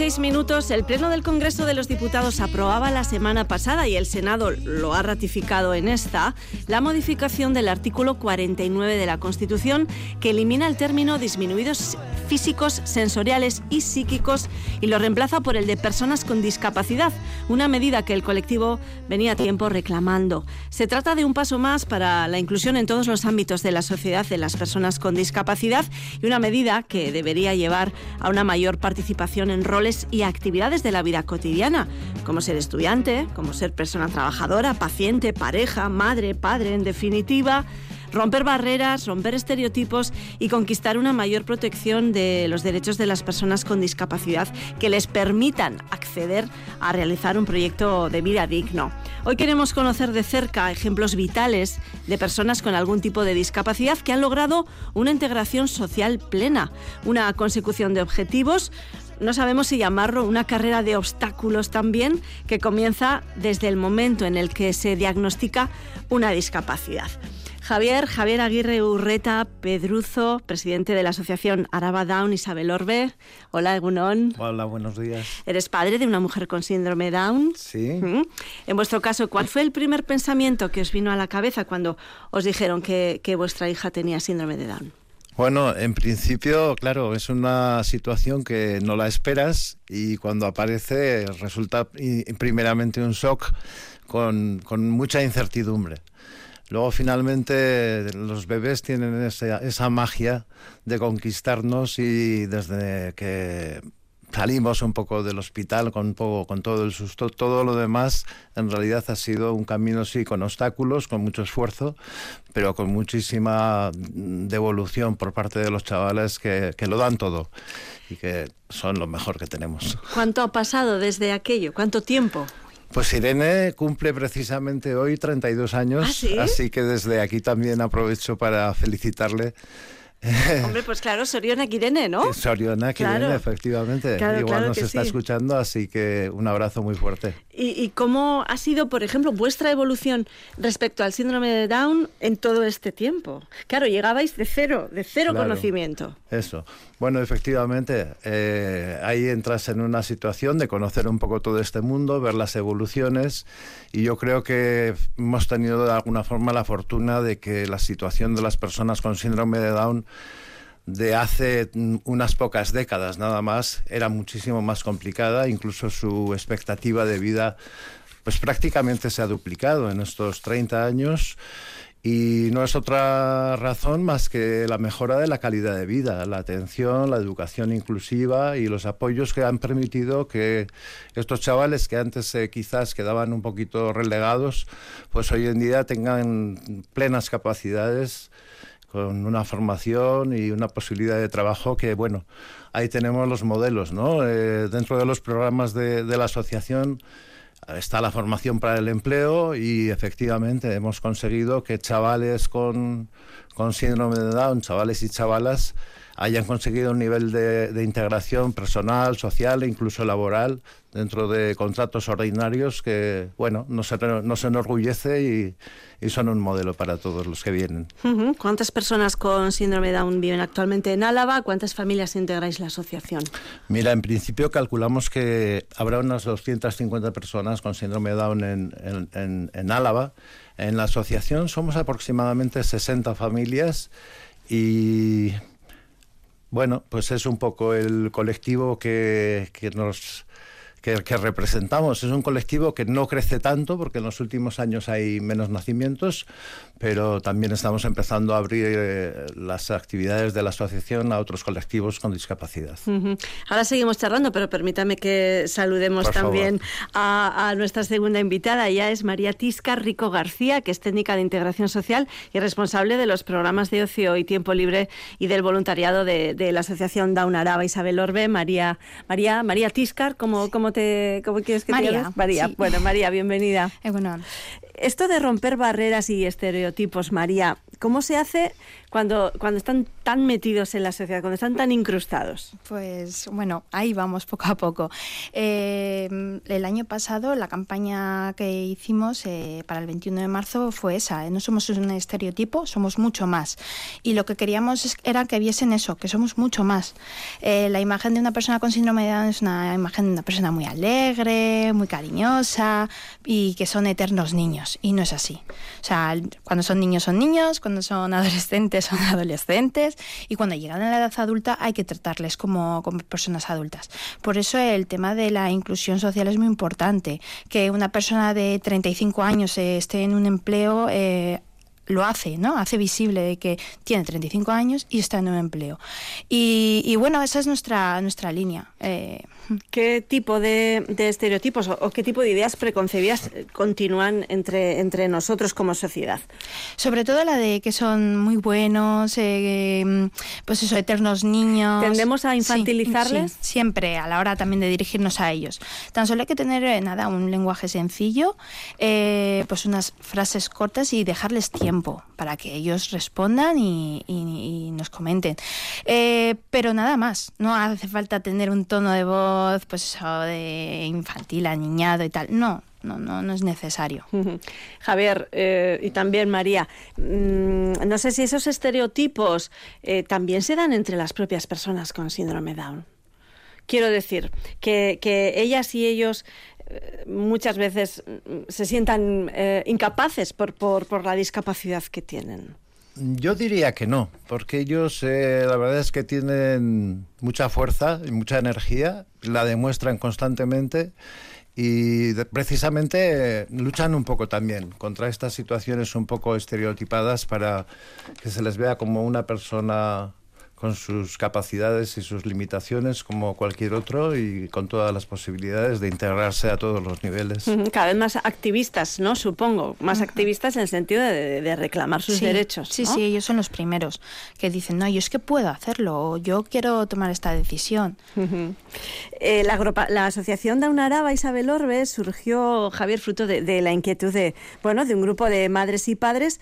10 y 16 minutos. El Pleno del Congreso de los Diputados aprobaba la semana pasada y el Senado lo ha ratificado en esta la modificación del artículo 49 de la Constitución que elimina el término disminuidos físicos, sensoriales y psíquicos y lo reemplaza por el de personas con discapacidad, una medida que el colectivo venía a tiempo reclamando. Se trata de un paso más para la inclusión en todos los ámbitos de la sociedad de las personas con discapacidad y una medida que debería llevar a una mayor participación en roles y actividades de la vida cotidiana, como ser estudiante, como ser persona trabajadora, paciente, pareja, madre, padre, en definitiva romper barreras, romper estereotipos y conquistar una mayor protección de los derechos de las personas con discapacidad que les permitan acceder a realizar un proyecto de vida digno. Hoy queremos conocer de cerca ejemplos vitales de personas con algún tipo de discapacidad que han logrado una integración social plena, una consecución de objetivos, no sabemos si llamarlo una carrera de obstáculos también, que comienza desde el momento en el que se diagnostica una discapacidad. Javier, Javier Aguirre Urreta Pedruzo, presidente de la Asociación Araba Down Isabel Orbe. Hola, Egunon. Hola, buenos días. Eres padre de una mujer con síndrome Down. Sí. En vuestro caso, ¿cuál fue el primer pensamiento que os vino a la cabeza cuando os dijeron que, que vuestra hija tenía síndrome de Down? Bueno, en principio, claro, es una situación que no la esperas y cuando aparece resulta primeramente un shock con, con mucha incertidumbre. Luego finalmente los bebés tienen esa, esa magia de conquistarnos y desde que salimos un poco del hospital con, poco, con todo el susto. Todo lo demás en realidad ha sido un camino, sí, con obstáculos, con mucho esfuerzo, pero con muchísima devolución por parte de los chavales que, que lo dan todo y que son lo mejor que tenemos. ¿Cuánto ha pasado desde aquello? ¿Cuánto tiempo? Pues Irene cumple precisamente hoy 32 años, ¿Ah, así que desde aquí también aprovecho para felicitarle. Hombre, pues claro, Soriona Irene, ¿no? Soriona Irene, efectivamente. Claro, Igual claro nos está sí. escuchando, así que un abrazo muy fuerte. ¿Y, ¿Y cómo ha sido, por ejemplo, vuestra evolución respecto al síndrome de Down en todo este tiempo? Claro, llegabais de cero, de cero Claro. conocimiento. Eso. Bueno, efectivamente, eh, ahí entras en una situación de conocer un poco todo este mundo, ver las evoluciones y yo creo que hemos tenido de alguna forma la fortuna de que la situación de las personas con síndrome de Down de hace mm, unas pocas décadas nada más era muchísimo más complicada, incluso su expectativa de vida pues prácticamente se ha duplicado en estos 30 años. Y no es otra razón más que la mejora de la calidad de vida, la atención, la educación inclusiva y los apoyos que han permitido que estos chavales que antes eh, quizás quedaban un poquito relegados, pues hoy en día tengan plenas capacidades con una formación y una posibilidad de trabajo que, bueno, ahí tenemos los modelos, ¿no? Eh, dentro de los programas de, la asociación está la formación para el empleo y efectivamente hemos conseguido que chavales con, con síndrome de Down, chavales y chavalas, hayan conseguido un nivel de, de integración personal, social e incluso laboral dentro de contratos ordinarios que, bueno, nos, nos enorgullece y, y son un modelo para todos los que vienen. ¿Cuántas personas con síndrome Down viven actualmente en Álava? ¿Cuántas familias integráis la asociación? Mira, en principio calculamos que habrá unas 250 personas con síndrome Down en, en, en, en Álava. En la asociación somos aproximadamente 60 familias y bueno, pues es un poco el colectivo que, que nos que, que, representamos. Es un colectivo que no crece tanto porque en los últimos años hay menos nacimientos, pero también estamos empezando a abrir eh, las actividades de la asociación a otros colectivos con discapacidad. Uh -huh. Ahora seguimos charlando, pero permítame que saludemos Por también a, a, nuestra segunda invitada. Ella es María Tisca Rico García, que es técnica de integración social y responsable de los programas de ocio y tiempo libre y del voluntariado de, de la asociación Down Araba Isabel Orbe. María, María, María Tiscar, ¿cómo, cómo te cómo quieres que María, te llames? María. Sí. Bueno, María, bienvenida. Eh. Esto de romper barreras y estereotipos, María, ¿Cómo se hace cuando, cuando están tan metidos en la sociedad, cuando están tan incrustados? Pues bueno, ahí vamos poco a poco. Eh, el año pasado la campaña que hicimos eh, para el 21 de marzo fue esa. No somos un estereotipo, somos mucho más. Y lo que queríamos era que viesen eso, que somos mucho más. la imagen de una persona con síndrome de Down es una imagen de una persona muy alegre, muy cariñosa y que son eternos niños. Y no es así. O sea, cuando son niños son niños, cuando son adolescentes son adolescentes y cuando llegan a la edad adulta hay que tratarles como, como personas adultas. Por eso el tema de la inclusión social es muy importante. Que una persona de 35 años esté en un empleo eh, lo hace, ¿no? Hace visible que tiene 35 años y está en un empleo. Y, bueno, esa es nuestra, nuestra línea. Eh, ¿Qué tipo de, estereotipos o, qué tipo de ideas preconcebidas continúan entre, entre nosotros como sociedad? Sobre todo la de que son muy buenos, eh, pues eso, eternos niños. ¿Tendemos a infantilizarles? siempre, a la hora también de dirigirnos a ellos. Tan solo hay que tener, eh, nada, un lenguaje sencillo, pues unas frases cortas y dejarles tiempo para que ellos respondan y, nos comenten. Eh, pero nada más, no hace falta tener un tono de voz, pues eso de infantil, aniñado y tal. No, no, no, no es necesario. Javier eh, y también María, mm, no sé si esos estereotipos eh, también se dan entre las propias personas con síndrome Down. Quiero decir, que, ellas y ellos muchas veces se sientan eh, incapaces por, la discapacidad que tienen. Yo diría que no, porque ellos eh, la verdad es que tienen mucha fuerza y mucha energía, la demuestran constantemente y precisamente luchan un poco también contra estas situaciones un poco estereotipadas para que se les vea como una persona con sus capacidades y sus limitaciones como cualquier otro y con todas las posibilidades de integrarse a todos los niveles. Cada vez más activistas, ¿no? Supongo, más activistas en el sentido de, reclamar sus derechos. Sí, sí, ellos son los primeros que dicen, no, yo es que puedo hacerlo, o yo quiero tomar esta decisión. Eh, la, la, asociación Daunaraba Isabel Orbe surgió, Javier, fruto de, de la inquietud de, bueno, de un grupo de madres y padres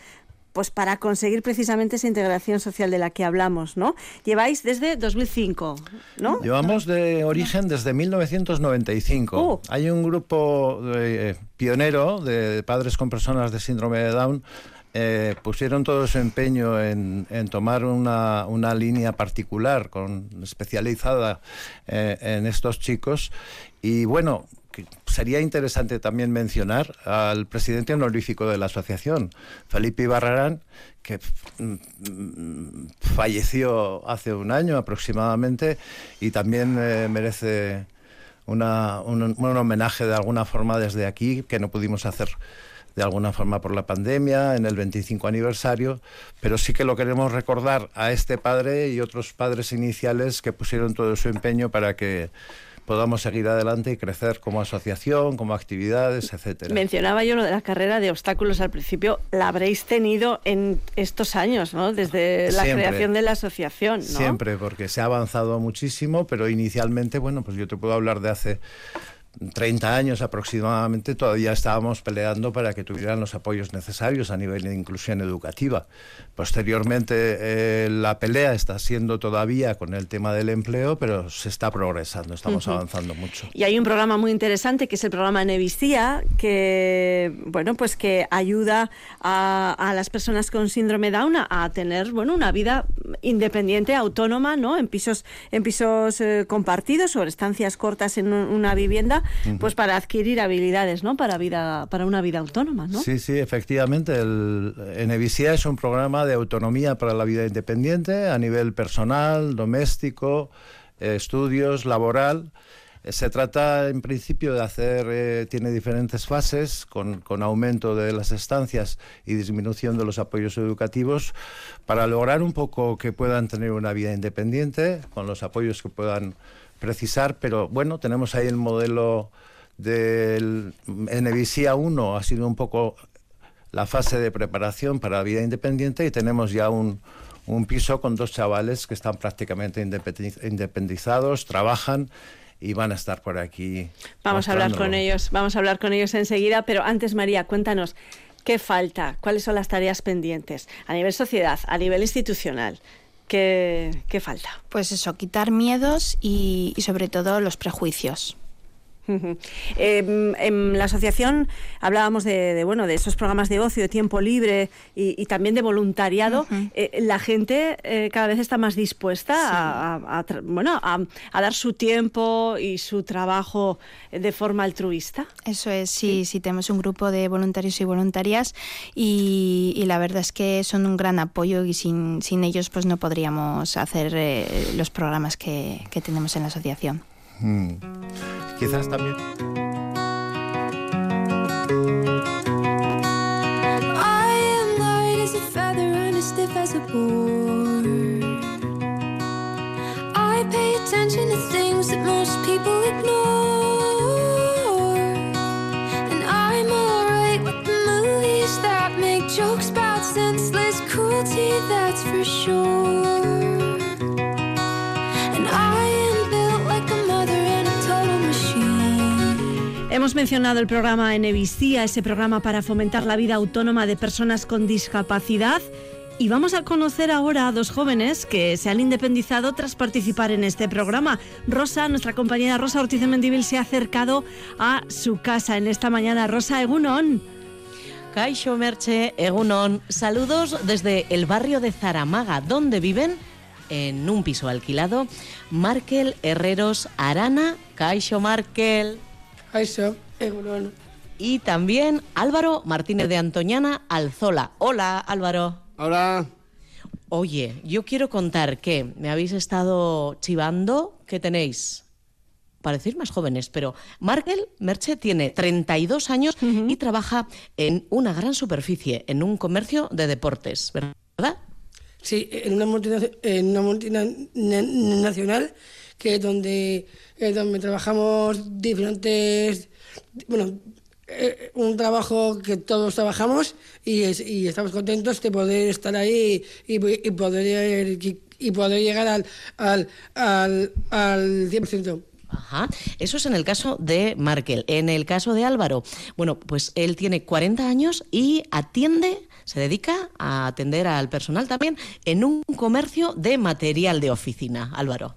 pues para conseguir precisamente esa integración social de la que hablamos, ¿no? Lleváis desde 2005, ¿no? Llevamos de origen desde 1995. Uh. Hay un grupo eh, pionero de padres con personas de síndrome de Down eh, pusieron todo su empeño en, tomar una, una, línea particular, con, especializada eh, en estos chicos. Y bueno, sería interesante también mencionar al presidente honorífico de la asociación, Felipe Ibarrarán, que mm, falleció hace un año aproximadamente y también eh, merece un, un homenaje de alguna forma desde aquí que no pudimos hacer de alguna forma por la pandemia, en el 25 aniversario, pero sí que lo queremos recordar a este padre y otros padres iniciales que pusieron todo su empeño para que podamos seguir adelante y crecer como asociación, como actividades, etcétera. Mencionaba yo lo de la carrera de obstáculos al principio, la habréis tenido en estos años, ¿no? Desde la creación de la asociación, ¿no? Siempre, porque se ha avanzado muchísimo, pero inicialmente, bueno, pues yo te puedo hablar de hace 30 años aproximadamente todavía estábamos peleando para que tuvieran los apoyos necesarios a nivel de inclusión educativa. Posteriormente eh, la pelea está siendo todavía con el tema del empleo, pero se está progresando, estamos avanzando mucho. Y hay un programa muy interesante que es el programa Nevisía, que bueno, pues que ayuda a, las personas con síndrome Down a, tener bueno, una vida independiente, autónoma, ¿no? En pisos en pisos eh, compartidos o estancias cortas en una vivienda pues para adquirir habilidades, ¿no? Para vida, para una vida autónoma, ¿no? Sí, sí, efectivamente. El Enevisía es un programa de autonomía para la vida independiente a nivel personal, doméstico, eh, estudios, laboral. Eh, se trata en principio de hacer, eh, tiene diferentes fases con, con, aumento de las estancias y disminución de los apoyos educativos para lograr un poco que puedan tener una vida independiente con los apoyos que puedan precisar, pero bueno, tenemos ahí el modelo del NVICIA 1, ha sido un poco la fase de preparación para la vida independiente y tenemos ya un, un piso con dos chavales que están prácticamente independizados, trabajan y van a estar por aquí. Vamos a hablar con ellos, vamos a hablar con ellos enseguida, pero antes María, cuéntanos, ¿Qué falta? ¿Cuáles son las tareas pendientes? A nivel sociedad, a nivel institucional. ¿Qué, falta? Pues eso, quitar miedos y, y sobre todo los prejuicios. Eh, en la asociación hablábamos de, bueno de esos programas de ocio, de tiempo libre y, también de voluntariado. Eh, la gente eh, cada vez está más dispuesta a, bueno a, dar su tiempo y su trabajo de forma altruista. Eso es, sí, sí, tenemos un grupo de voluntarios y voluntarias y, la verdad es que son un gran apoyo y sin, sin ellos pues no podríamos hacer los programas que, que tenemos en la asociación. Mm. Quizás también. I am light as a feather and as stiff as a board. I pay attention to things that most people ignore. And I'm alright with the movies that make jokes about senseless cruelty, that's for sure. Hemos mencionado el programa Enevisía, ese programa para fomentar la vida autónoma de personas con discapacidad. Y vamos a conocer ahora a dos jóvenes que se han independizado tras participar en este programa. Rosa, nuestra compañera Rosa Ortiz de Mendivil, se ha acercado a su casa en esta mañana. Rosa Egunon. Caixo Merche, Egunon. Saludos desde el barrio de Zaramaga, donde viven en un piso alquilado Markel Herreros Arana. Caixo Markel. Y también Álvaro Martínez de Antoñana Alzola. Hola, Álvaro. Hola. Oye, yo quiero contar que me habéis estado chivando que tenéis parecéis más jóvenes, pero Markel Merche tiene 32 años y trabaja en una gran superficie, en un comercio de deportes, ¿verdad? Sí, en una multinacional que es donde, donde trabajamos diferentes, bueno, eh, un trabajo que todos trabajamos y, y, estamos contentos de poder estar ahí y, poder, y poder llegar al, al, al, al 100%. Ajá. Eso es en el caso de Markel. En el caso de Álvaro, bueno, pues él tiene 40 años y atiende, se dedica a atender al personal también en un comercio de material de oficina. Álvaro.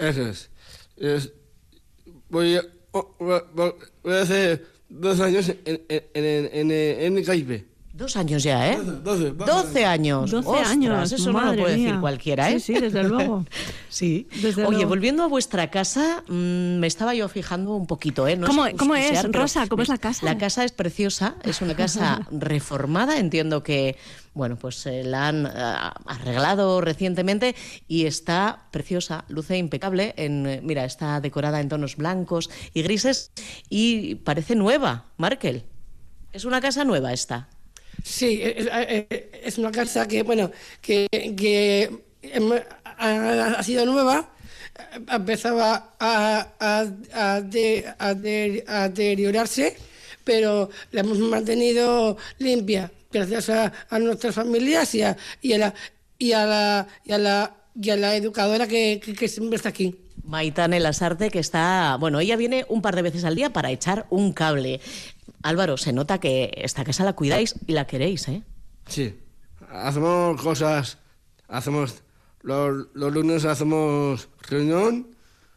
Eso es. voy, a, voy, a hacer dos años en, en, en, en, en Caipe. Dos años ya, ¿eh? Doce, doce años. Doce años. Eso no lo puede decir cualquiera, ¿eh? Sí, sí, desde luego. sí. Oye, volviendo a vuestra casa, mmm, me estaba yo fijando un poquito, ¿eh? No ¿Cómo, es, ¿cómo es, Rosa? ¿Cómo es la casa? La casa es preciosa, es una casa reformada, entiendo que, bueno, pues eh, la han uh, arreglado recientemente y está preciosa, luce impecable. En, eh, mira, está decorada en tonos blancos y grises y parece nueva, Markel. Es una casa nueva esta. Sí, es, una casa que, bueno, que, que ha, sido nueva, empezaba a, a, a, deteriorarse, pero la hemos mantenido limpia gracias a, nuestras familias y a, y a la y a la y a la y a la educadora que, que siempre está aquí. Maitane Lasarte, que está, bueno, ella viene un par de veces al día para echar un cable. Álvaro, se nota que esta casa la cuidáis y la queréis, ¿eh? Sí. Hacemos cosas, hacemos los, lunes hacemos reunión,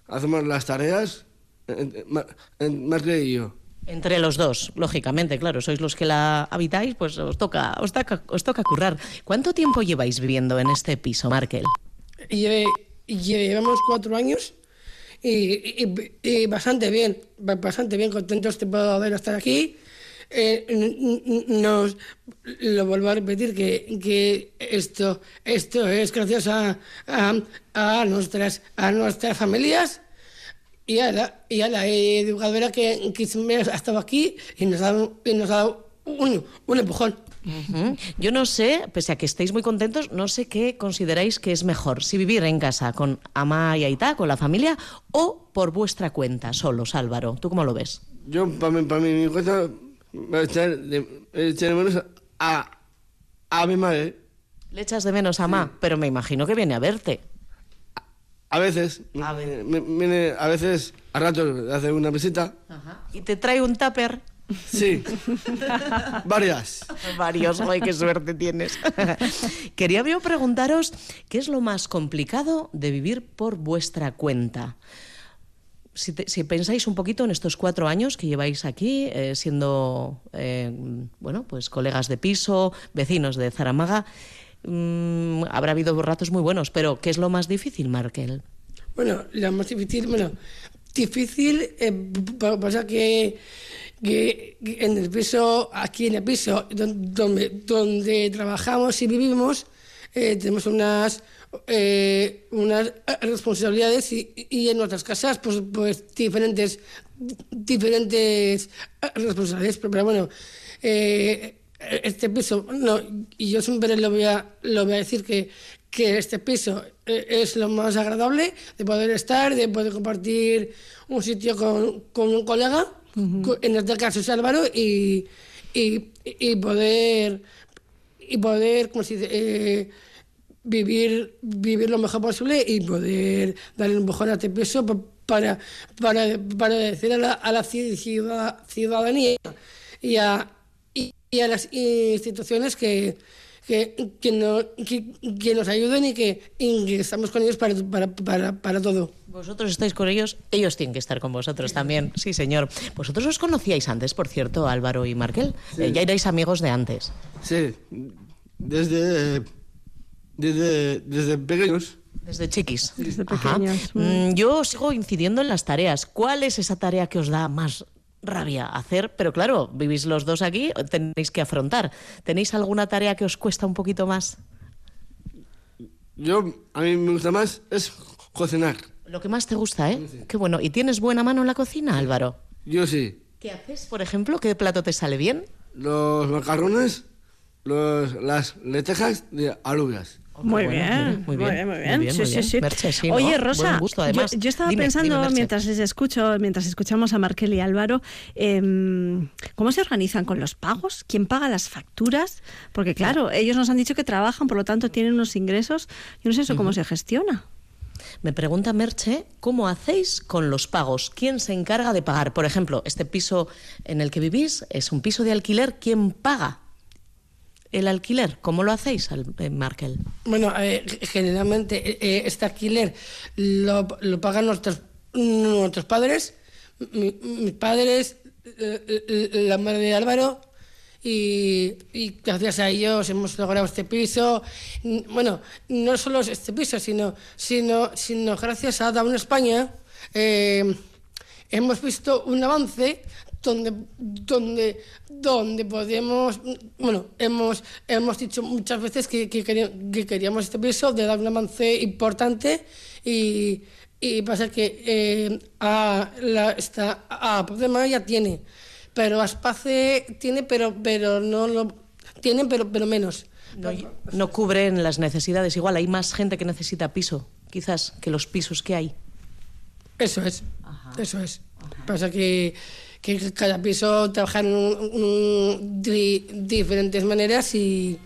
hacemos las tareas, más que yo. Entre los dos, lógicamente, claro, sois los que la habitáis, pues os toca, os toca, os toca currar. ¿Cuánto tiempo lleváis viviendo en este piso, Markel? Llevamos cuatro años y, bastante bien, bastante bien, contentos de poder estar aquí. Eh, nos lo vuelvo a repetir que, que esto esto es gracias a, a, nuestras a nuestras familias y a la, y a la educadora que, que ha estado aquí y nos ha y nos ha dado un, un empujón. Yo no sé, pese a que estéis muy contentos, no sé qué consideráis que es mejor, si vivir en casa con Ama y Aita, con la familia, o por vuestra cuenta, solos, Álvaro. ¿Tú cómo lo ves? Yo, para mí, para mí, mi cuenta, echar de, echar de menos a, a mi madre. Le echas de menos a Ma, pero me imagino que viene a verte. A veces, a, viene, a veces, a ratos, hace una visita. ¿Y te trae un tupper? Sí. Varias. Varios, ¡ay, qué suerte tienes! Quería yo preguntaros qué es lo más complicado de vivir por vuestra cuenta. Si, te- si pensáis un poquito en estos cuatro años que lleváis aquí, eh, siendo eh, bueno, pues colegas de piso, vecinos de Zaramaga, mm, habrá habido ratos muy buenos, pero ¿qué es lo más difícil, Markel? Bueno, la más difícil, bueno, difícil eh, pasa que, que, en el piso, aquí en el piso don- donde, donde trabajamos y vivimos, eh, tenemos unas eh, unas responsabilidades y, y en nuestras casas pues pues diferentes diferentes responsabilidades. Pero, pero bueno eh, este piso no y yo siempre lo voy a lo voy a decir que que este piso eh, es lo más agradable de poder estar de poder compartir un sitio con, con un colega en este caso es Álvaro y y, y poder y poder como se dice eh, vivir, vivir lo mejor posible y poder darle un empujón a este para, para, para decir a la, a la ci- ciudad- ciudadanía y a, y a las instituciones que, que, que, no- que- que nos ayuden y que, y que estamos con ellos para, para, para, para todo. Vosotros estáis con ellos, ellos tienen que estar con vosotros también. Sí, señor. Vosotros os conocíais antes, por cierto, Álvaro y Markel. Eh, ya erais amigos de antes. Sí. Desde. Desde, desde pequeños. Desde chiquis. Desde pequeños. Mm, Yo sigo incidiendo en las tareas. ¿Cuál es esa tarea que os da más rabia hacer? Pero claro, vivís los dos aquí, tenéis que afrontar. ¿Tenéis alguna tarea que os cuesta un poquito más? Yo, a mí me gusta más es cocinar. Lo que más te gusta, ¿eh? Qué bueno. ¿Y tienes buena mano en la cocina, Álvaro? Yo sí. ¿Qué haces, por ejemplo? ¿Qué plato te sale bien? Los macarrones, los, las lentejas de alubias. Muy bueno, bien, muy bien, muy muy bien, bien, sí, muy sí, bien. sí. Merche, sí, ¿no? Oye, Rosa, gusto, yo- estaba Dime, pensando dime, mientras les escucho, mientras escuchamos a Markel y Álvaro, em, ¿cómo se organizan con los pagos? ¿Quién paga las facturas? Porque claro, ellos nos han dicho que trabajan, por lo tanto tienen unos ingresos. Yo no sé eso cómo se gestiona. Me pregunta Merche, ¿cómo hacéis con los pagos? ¿Quién se encarga de pagar? Por ejemplo, este piso en el que vivís es un piso de alquiler. ¿Quién paga el alquiler? ¿Cómo lo hacéis, eh, Markel? Bueno, generalmente eh, eh, este alquiler lo, pagan nuestros, padres, mi- mis padres, la madre de Álvaro, y, gracias a ellos hemos logrado este piso. Bueno, no solo este piso, sino, sino, sino gracias a Down España hemos visto un avance donde, donde, donde podemos, bueno, hemos, hemos dicho muchas veces que, que, queríamos, que queríamos este piso, de dar un avance importante y, y pasa que eh, a, la, esta, a Podema ya tiene, pero Aspace tiene, pero, pero no lo tienen, pero, pero menos. No, no cubren las necesidades. Igual hay más gente que necesita piso, quizás, que los pisos que hay. Eso es, eso es. Pasa que, que cada piso trabaja en un- un- di- diferentes maneras y,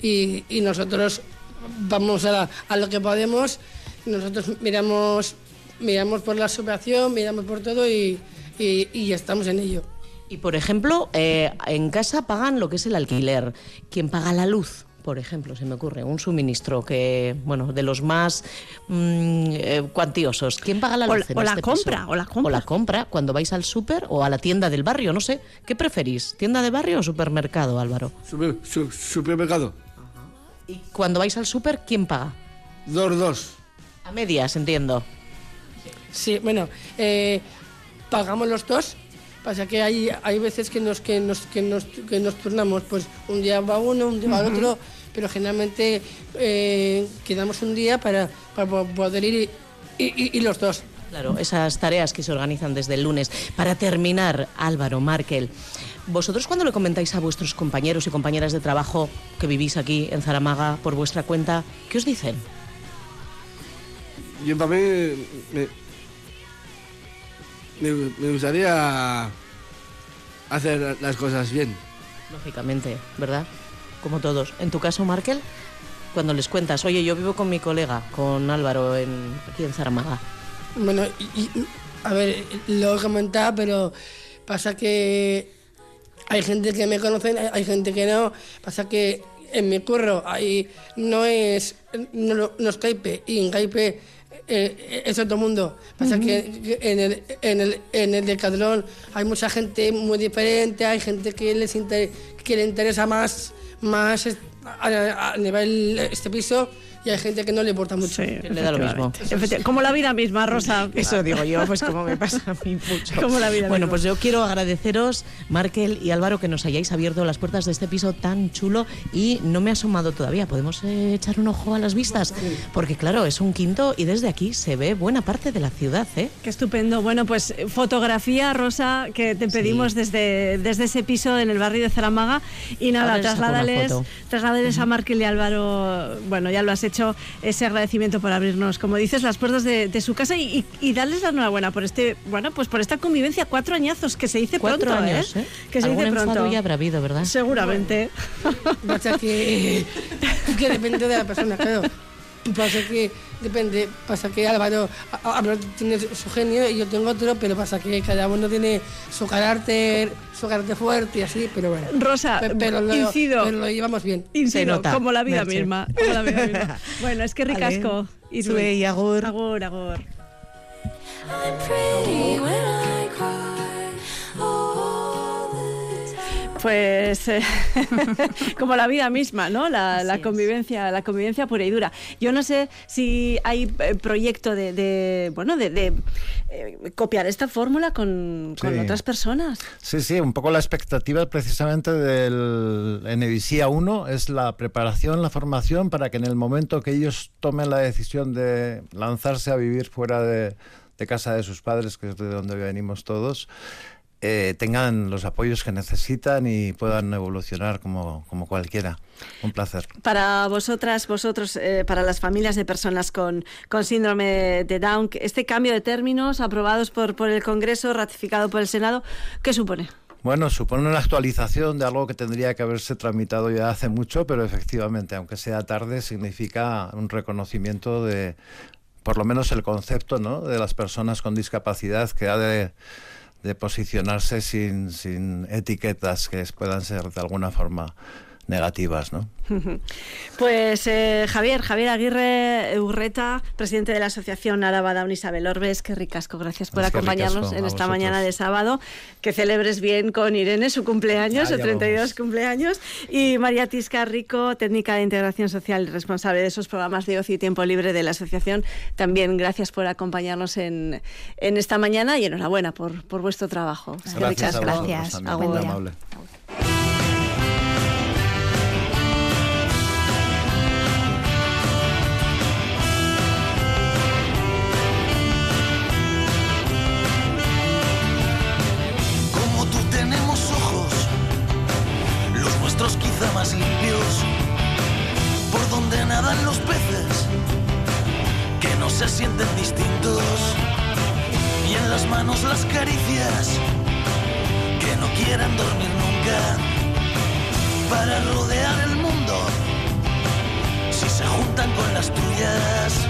y, nosotros vamos a, a lo que podemos. Nosotros miramos, miramos por la subvención, miramos por todo y, y, y estamos en ello. Y, por ejemplo, eh, en casa pagan lo que es el alquiler. ¿Quién paga la luz? Por ejemplo, se me ocurre, un suministro que, bueno, de los más mm, eh, cuantiosos. ¿Quién paga la O luz? la- en o la este compra, piso? o la compra. O la compra, cuando vais al súper o a la tienda del barrio, no sé. ¿Qué preferís? ¿Tienda de barrio o supermercado, Álvaro? Super- su- supermercado. Y cuando vais al súper, ¿quién paga? Dos, dos. A medias, entiendo. Sí, bueno, eh, pagamos los dos. Pasa que hay, hay veces que nos, que, nos, que, nos, que nos turnamos, pues un día va uno, un día va el otro, pero generalmente eh, quedamos un día para, para po- poder ir y, y- y los dos. Claro, esas tareas que se organizan desde el lunes. Para terminar, Álvaro, Markel, vosotros cuando le comentáis a vuestros compañeros y compañeras de trabajo que vivís aquí en Zaramaga por vuestra cuenta, ¿qué os dicen? Yo para mí me, me, me gustaría hacer las cosas bien. Lógicamente, ¿verdad? Como todos. En tu caso, Markel, cuando les cuentas, oye, yo vivo con mi colega, con Álvaro, en, aquí en Zaramaga. Bueno, y- a ver, lo he comentado, pero pasa que hay gente que me conoce, hay, hay gente que no. Pasa que en mi curro ahí no es, no, es Caipe, y en Caipe eh, es otro mundo. Pasa que que en el, en, el, en el Decathlon hay mucha gente muy diferente, hay gente que les inter- que le interesa más, más es- a, a nivel este piso y hay gente que no le importa mucho. Sí, Le da lo mismo. Como la vida misma, Rosa. Eso digo yo, pues como me pasa a mí mucho. Como la vida bueno, misma. pues yo quiero agradeceros, Markel y Álvaro, que nos hayáis abierto las puertas de este piso tan chulo y no me he asomado todavía. ¿Podemos eh, echar un ojo a las vistas? Porque claro, es un quinto y desde aquí se ve buena parte de la ciudad, ¿eh? Qué estupendo. Bueno, pues eh, fotografía, Rosa, que te pedimos desde, desde ese piso en el barrio de Zaramaga. Y nada, trasládales, trasládales a Markel y Álvaro, bueno, ya lo has hecho, ese agradecimiento por abrirnos, como dices, las puertas de, de su casa y, y- y darles la enhorabuena por este, bueno, pues por esta convivencia, cuatro añazos, que se dice Cuatro pronto, años, ¿eh? ¿eh? Que se Algún dice pronto. ya habrá habido, ¿verdad? Seguramente. Pasa que, que depende de la persona, claro. Pasa que depende, pasa que Álvaro, tiene su genio y yo tengo otro, pero pasa que cada uno tiene su carácter, su carácter fuerte y así, pero bueno. Rosa, Pe- pero lo, incido. pero lo llevamos bien. Incido, nota, como la vida Merche. misma. como la vida misma. Bueno, es que ricasco. Y agur. Agur, agur. I'm pretty when I Pues eh, como la vida misma, ¿no? La, la Así es. convivencia, la convivencia pura y dura. Yo no sé si hay eh, proyecto de, de, bueno, de, de, eh, copiar esta fórmula con, otras personas. Sí, sí, un poco la expectativa precisamente del Enevisía 1 es la preparación, la formación para que en el momento que ellos tomen la decisión de lanzarse a vivir fuera de, de casa de sus padres, que es de donde venimos todos, eh, tengan los apoyos que necesitan y puedan evolucionar como, como cualquiera. Un placer. Para vosotras, vosotros, eh, para las familias de personas con, con síndrome de Down, este cambio de términos aprobados por, por el Congreso, ratificado por el Senado, ¿qué supone? Bueno, supone una actualización de algo que tendría que haberse tramitado ya hace mucho, pero efectivamente, aunque sea tarde, significa un reconocimiento de, por lo menos el concepto, ¿no? de las personas con discapacidad que ha de, de posicionarse sin, sin etiquetas que puedan ser de alguna forma negativas, ¿no? Pues eh, Javier, Javier Aguirre Urreta, presidente de la Asociación Araba Down Isabel Orbes, qué ricasco, gracias por Es que acompañarnos ricasco, en esta vosotros. mañana de sábado, que celebres bien con Irene su cumpleaños, ya 32 vamos. cumpleaños, y María Tisca Rico, técnica de integración social y responsable de esos programas de ocio y tiempo libre de la asociación, también gracias por acompañarnos en, en esta mañana y enhorabuena por, por vuestro trabajo. Que Gracias a vosotros Gracias. Quizá más limpios, por donde nadan los peces, que no se sienten distintos, y en las manos las caricias, que no quieren dormir nunca, para rodear el mundo, si se juntan con las tuyas.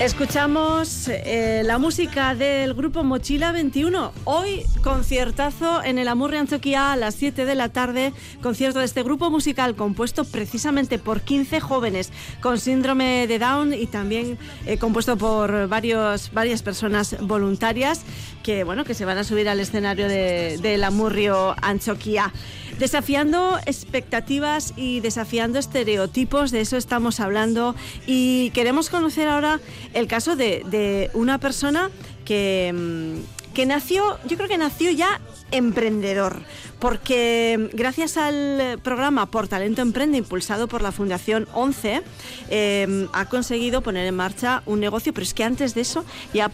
Escuchamos eh, la música del grupo Mochila 21. Hoy conciertazo en el Amurri Antioquia a las 7 de la tarde. Concierto de este grupo musical compuesto precisamente por 15 jóvenes con síndrome de Down y también eh, compuesto por varios, varias personas voluntarias que, bueno, que se van a subir al escenario de- del Amurrio Antioquia. Desafiando expectativas y desafiando estereotipos, de eso estamos hablando. Y queremos conocer ahora el caso de, de una persona que, mm, que nació, yo creo que nació ya emprendedor, porque mm, gracias al programa Por Talento Emprende, impulsado por la Fundación 11, eh, ha conseguido poner en marcha un negocio, pero es que antes de eso ya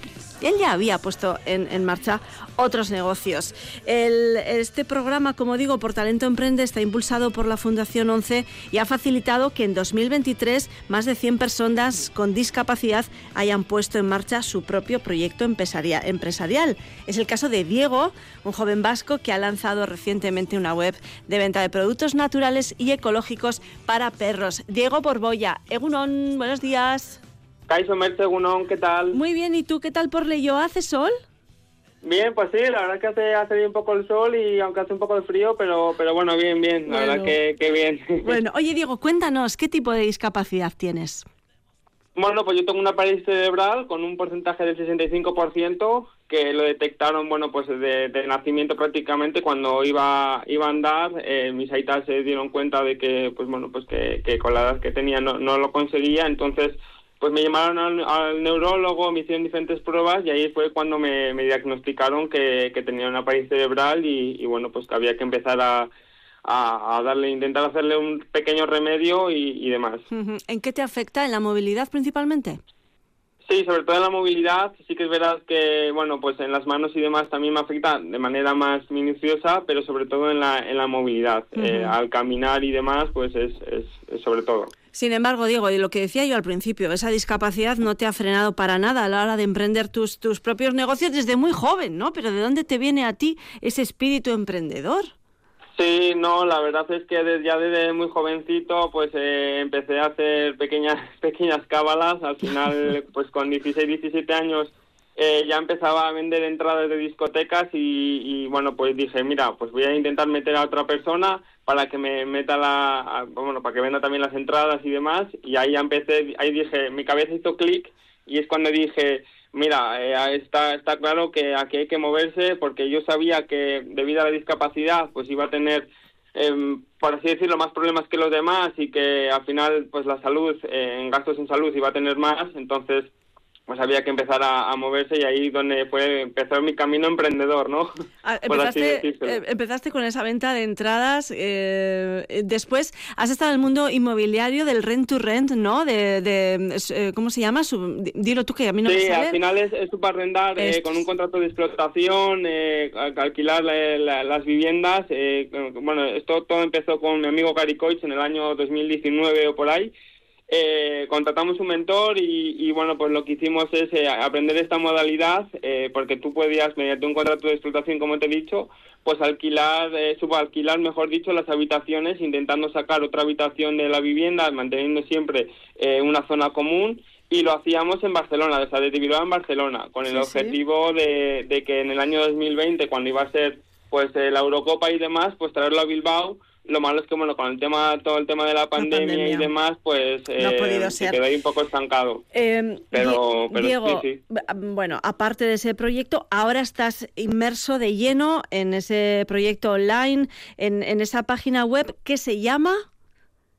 él ya había puesto en, marcha otros negocios. Este programa, como digo, por Talento Emprende, está impulsado por la Fundación 11 y ha facilitado que en 2023 más de 100 personas con discapacidad hayan puesto en marcha su propio proyecto empresaria- empresarial. Es el caso de Diego, un joven vasco que ha lanzado recientemente una web de venta de productos naturales y ecológicos para perros. Diego Borbolla, Egunon, buenos días. Kaiso Merche Gunón, ¿qué tal? Muy bien, ¿y tú qué tal por Leyo? ¿Hace sol? Bien, pues sí, la verdad que hace, hace bien poco el sol y aunque hace un poco de frío, pero, pero bueno, bien, bien, la Bueno. verdad que, que bien. Bueno, oye Diego, cuéntanos, ¿qué tipo de discapacidad tienes? Bueno, pues yo tengo una parálisis cerebral con un porcentaje del 65% que lo detectaron, bueno, pues de, de nacimiento prácticamente cuando iba iba a andar. eh, mis aitas se dieron cuenta de que, pues bueno, pues que, que con la edad que tenía no, no lo conseguía, entonces pues me llamaron al, al neurólogo, me hicieron diferentes pruebas y ahí fue cuando me, me diagnosticaron que, que tenía una parálisis cerebral y, y bueno, pues que había que empezar a, a, a darle, intentar hacerle un pequeño remedio y, y demás. ¿En qué te afecta? ¿En la movilidad principalmente? Sí, sobre todo en la movilidad, sí que es verdad que, bueno, pues en las manos y demás también me afecta de manera más minuciosa, pero sobre todo en la, en la movilidad. Eh, al caminar y demás, pues es, es, es sobre todo. Sin embargo, Diego, y lo que decía yo al principio, esa discapacidad no te ha frenado para nada a la hora de emprender tus, tus propios negocios desde muy joven, ¿no? Pero ¿de dónde te viene a ti ese espíritu emprendedor? Sí, no, la verdad es que desde, ya desde muy jovencito pues eh, empecé a hacer pequeñas pequeñas cábalas. Al final, pues con 16, 17 años eh, ya empezaba a vender entradas de discotecas y, y, bueno, pues dije, mira, pues voy a intentar meter a otra persona para que me meta la, bueno, para que venda también las entradas y demás. Y ahí ya empecé, ahí dije, mi cabeza hizo clic y es cuando dije, mira, eh, está, está claro que aquí hay que moverse porque yo sabía que debido a la discapacidad pues iba a tener, em, por así decirlo, más problemas que los demás y que al final pues la salud, eh, en gastos en salud iba a tener más, entonces pues había que empezar a, a moverse y ahí donde fue empezó mi camino emprendedor, ¿no? Ah, Empezaste, eh, empezaste con esa venta de entradas, eh, eh, después has estado en el mundo inmobiliario del rent to rent, ¿no? De, de, eh, ¿Cómo se llama? Su- di- dilo tú que a mí no me sí, sale. al final es, es subarrendar eh, con un contrato de explotación, al- alquilar la- la- las viviendas. bueno, esto todo empezó con mi amigo Gary Coich en el año 2019 o por ahí. Eh, contratamos un mentor y, y, bueno, pues lo que hicimos es eh, aprender esta modalidad eh, porque tú podías, mediante un contrato de explotación, como te he dicho, pues alquilar, eh, subalquilar, mejor dicho, las habitaciones, intentando sacar otra habitación de la vivienda, manteniendo siempre eh, una zona común y lo hacíamos en Barcelona, o sea, desde Bilbao en Barcelona, con el Sí, sí. objetivo de, de que en el año 2020, cuando iba a ser pues eh, la Eurocopa y demás, pues traerlo a Bilbao. Lo malo es que, bueno, con el tema, todo el tema de la pandemia, pandemia. y demás, pues No eh, se quedó ahí un poco estancado. Eh, Pero- Die- pero Diego, sí, sí. b- bueno, aparte de ese proyecto, ahora estás inmerso de lleno en ese proyecto online, en, en esa página web que se llama...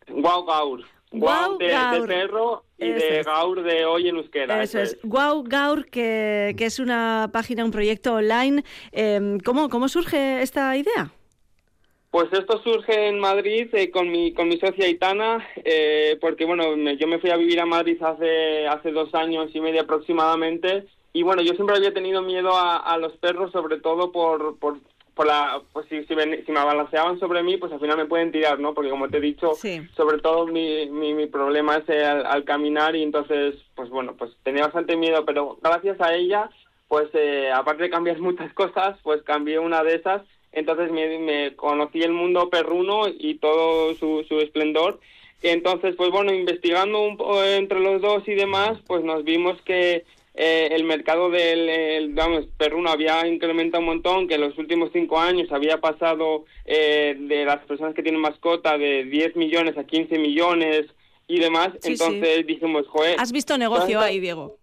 Guau Gaur. Guau Guau de, perro y Eso de es. Gaur de hoy en euskera. Eso es, Wow Gaur, que, que es una página, un proyecto online. Eh, ¿cómo, ¿Cómo surge esta idea? Pues esto surge en Madrid eh, con mi con mi socia Itana, eh, porque bueno, me- yo me fui a vivir a Madrid hace hace dos años y medio aproximadamente, y bueno, yo siempre había tenido miedo a, a los perros, sobre todo por por, por la pues si, si, ven- si me balanceaban sobre mí, pues al final me pueden tirar, ¿no? Porque como te he dicho, Sí. sobre todo mi, mi, mi problema es eh, al, al caminar y entonces, pues bueno, pues tenía bastante miedo, pero gracias a ella, pues eh, aparte de cambiar muchas cosas, pues cambié una de esas, entonces me, me conocí el mundo perruno y todo su, su esplendor. Entonces, pues bueno, investigando un entre los dos y demás, pues nos vimos que eh, el mercado del el, vamos, perruno había incrementado un montón, que en los últimos cinco años había pasado eh, de las personas que tienen mascota de 10 millones a 15 millones y demás. Sí, sí. entonces dijimos, joder, ¿Has visto negocio ahí, Diego?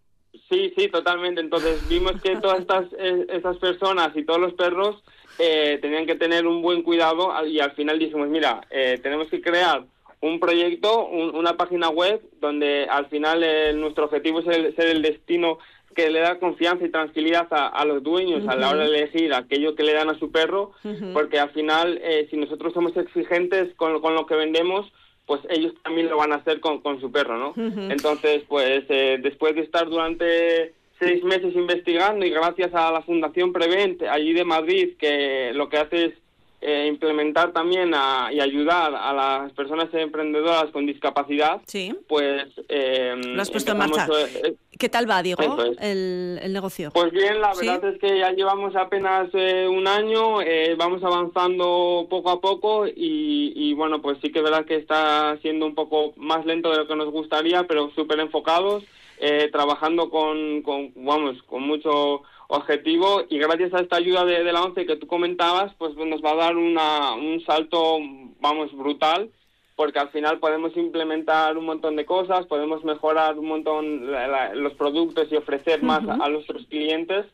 Sí, sí, totalmente. Entonces vimos que todas estas eh, estas personas y todos los perros eh, tenían que tener un buen cuidado y al final dijimos, mira, eh, tenemos que crear un proyecto, un- una página web donde al final eh, nuestro objetivo es el- ser el destino que le da confianza y tranquilidad a, a los dueños a la hora de elegir aquello que le dan a su perro, porque al final eh, si nosotros somos exigentes con, con lo que vendemos, pues ellos también lo van a hacer con, con su perro, ¿no? Entonces, pues eh, después de estar durante seis meses investigando y gracias a la Fundación Prevent allí de Madrid, que lo que hace es eh, implementar también a- y ayudar a las personas emprendedoras con discapacidad, Sí. pues... Eh, Lo has puesto en marcha. eh, ¿Qué tal va, Diego, es. el, el negocio? pues bien, la ¿Sí? verdad es que ya llevamos apenas eh, un año, eh, vamos avanzando poco a poco y, y, bueno, pues sí que es verdad que está siendo un poco más lento de lo que nos gustaría, pero súper enfocados. Eh, trabajando con, con, vamos, con mucho objetivo y gracias a esta ayuda de, de la ONCE que tú comentabas, pues nos va a dar una, un salto, vamos, brutal porque al final podemos implementar un montón de cosas, podemos mejorar un montón la- la- los productos y ofrecer más a, a nuestros clientes.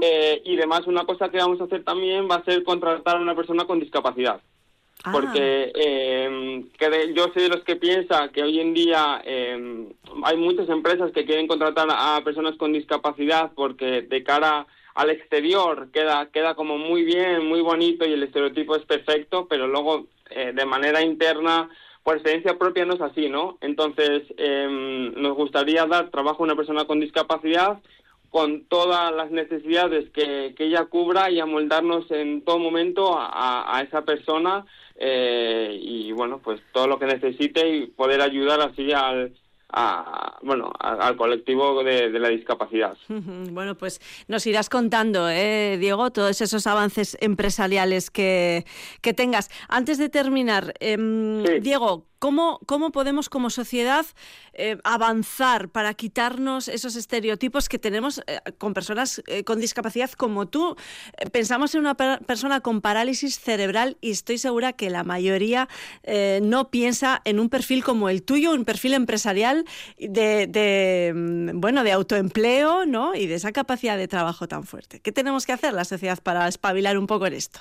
Eh, y además una cosa que vamos a hacer también va a ser contratar a una persona con discapacidad. Ah. Porque eh, yo soy de los que piensa que hoy en día eh, hay muchas empresas que quieren contratar a personas con discapacidad porque de cara al exterior queda queda como muy bien, muy bonito y el estereotipo es perfecto, pero luego eh, de manera interna por experiencia propia no es así, ¿no? Entonces eh, nos gustaría dar trabajo a una persona con discapacidad con todas las necesidades que, que ella cubra y amoldarnos en todo momento a- a esa persona eh, y bueno pues todo lo que necesite y poder ayudar así al a- bueno a- al colectivo de, de la discapacidad Bueno, pues nos irás contando, ¿eh, Diego, todos esos avances empresariales que, que tengas. Antes de terminar, Sí. Diego, ¿cómo, ¿cómo podemos como sociedad eh, avanzar para quitarnos esos estereotipos que tenemos eh, con personas eh, con discapacidad como tú? Pensamos en una per- persona con parálisis cerebral y estoy segura que la mayoría no piensa en un perfil como el tuyo, un perfil empresarial de, de, mm, bueno, de autoempleo, ¿no? Y de esa capacidad de trabajo tan fuerte. ¿Qué tenemos que hacer la sociedad para espabilar un poco en esto?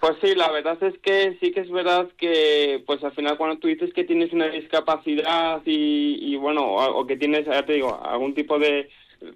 Pues sí, la verdad es que sí que es verdad que, pues al final cuando tú dices que tienes una discapacidad y, y bueno, o, que tienes, ya te digo, algún tipo de,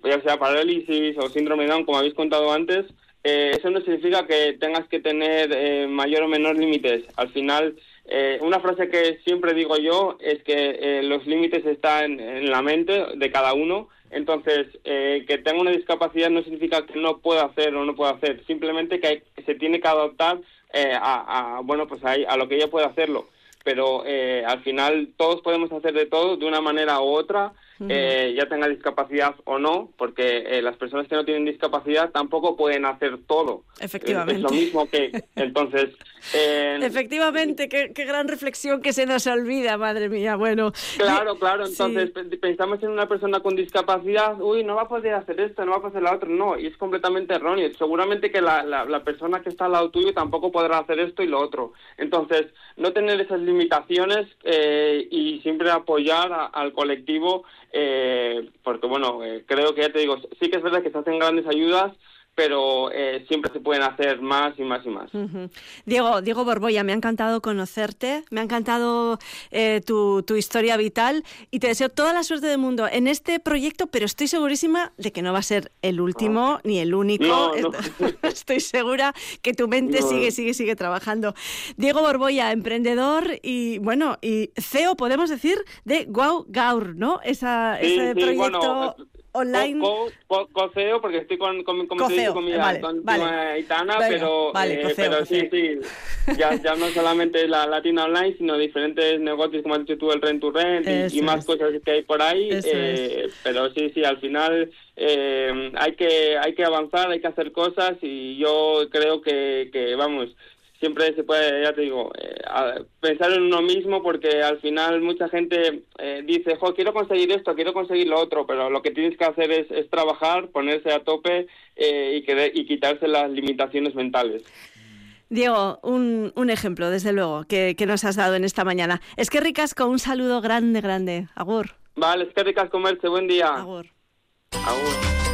ya sea parálisis o síndrome de Down, como habéis contado antes, eh, eso no significa que tengas que tener eh, mayor o menor límites. Al final, eh, una frase que siempre digo yo es que eh, los límites están en la mente de cada uno. Entonces, eh, que tenga una discapacidad no significa que no pueda hacer o no pueda hacer. Simplemente que, hay- que se tiene que adaptar eh, a, a, bueno, pues a, a lo que ella pueda hacerlo. Pero eh, al final todos podemos hacer de todo de una manera u otra, eh, ya tenga discapacidad o no, porque eh, las personas que no tienen discapacidad tampoco pueden hacer todo. Efectivamente. Es lo mismo que, entonces, eh, Efectivamente, qué, qué gran reflexión que se nos olvida, madre mía. Bueno, Claro, claro. Entonces pe- pensamos en una persona con discapacidad, uy, no va a poder hacer esto, no va a poder hacer lo otro. No, y es completamente erróneo. Seguramente que la, la, la persona que está al lado tuyo tampoco podrá hacer esto y lo otro. Entonces, no tener esas limitaciones eh, y siempre apoyar a- al colectivo, eh, porque bueno, eh, creo que ya te digo, sí que es verdad que se hacen grandes ayudas, pero eh, siempre se pueden hacer más y más y más. Diego, Diego Borboya, me ha encantado conocerte, me ha encantado eh, tu, tu historia vital y te deseo toda la suerte del mundo en este proyecto, pero estoy segurísima de que no va a ser el último ni el único. No, no. Estoy segura que tu mente No. sigue, sigue, sigue trabajando. Diego Borboya, emprendedor y bueno, y CEO, podemos decir, de Guau Gaur, ¿no? Esa, Sí, ese sí, proyecto bueno, online. Co, co- porque estoy con, con, con mi vale, vale. Venga, pero, vale, eh, pero sí, sí, ya, ya no solamente la, la tienda online, sino diferentes negocios, como has dicho tú, el rent to rent y- más es. cosas que hay por ahí. Eh, Pero sí, sí, al final eh, hay, que, hay que avanzar, hay que hacer cosas y yo creo que, que vamos, siempre se puede, ya te digo, eh, pensar en uno mismo porque al final mucha gente eh, dice, jo, quiero conseguir esto, quiero conseguir lo otro, pero lo que tienes que hacer es, es trabajar, ponerse a tope eh, y, querer- y quitarse las limitaciones mentales. Diego, un, un ejemplo, desde luego, que, que nos has dado en esta mañana. Es que ricasco, un saludo grande, grande. Agur. Vale, es que ricas comerse, buen día. Agur. Agur.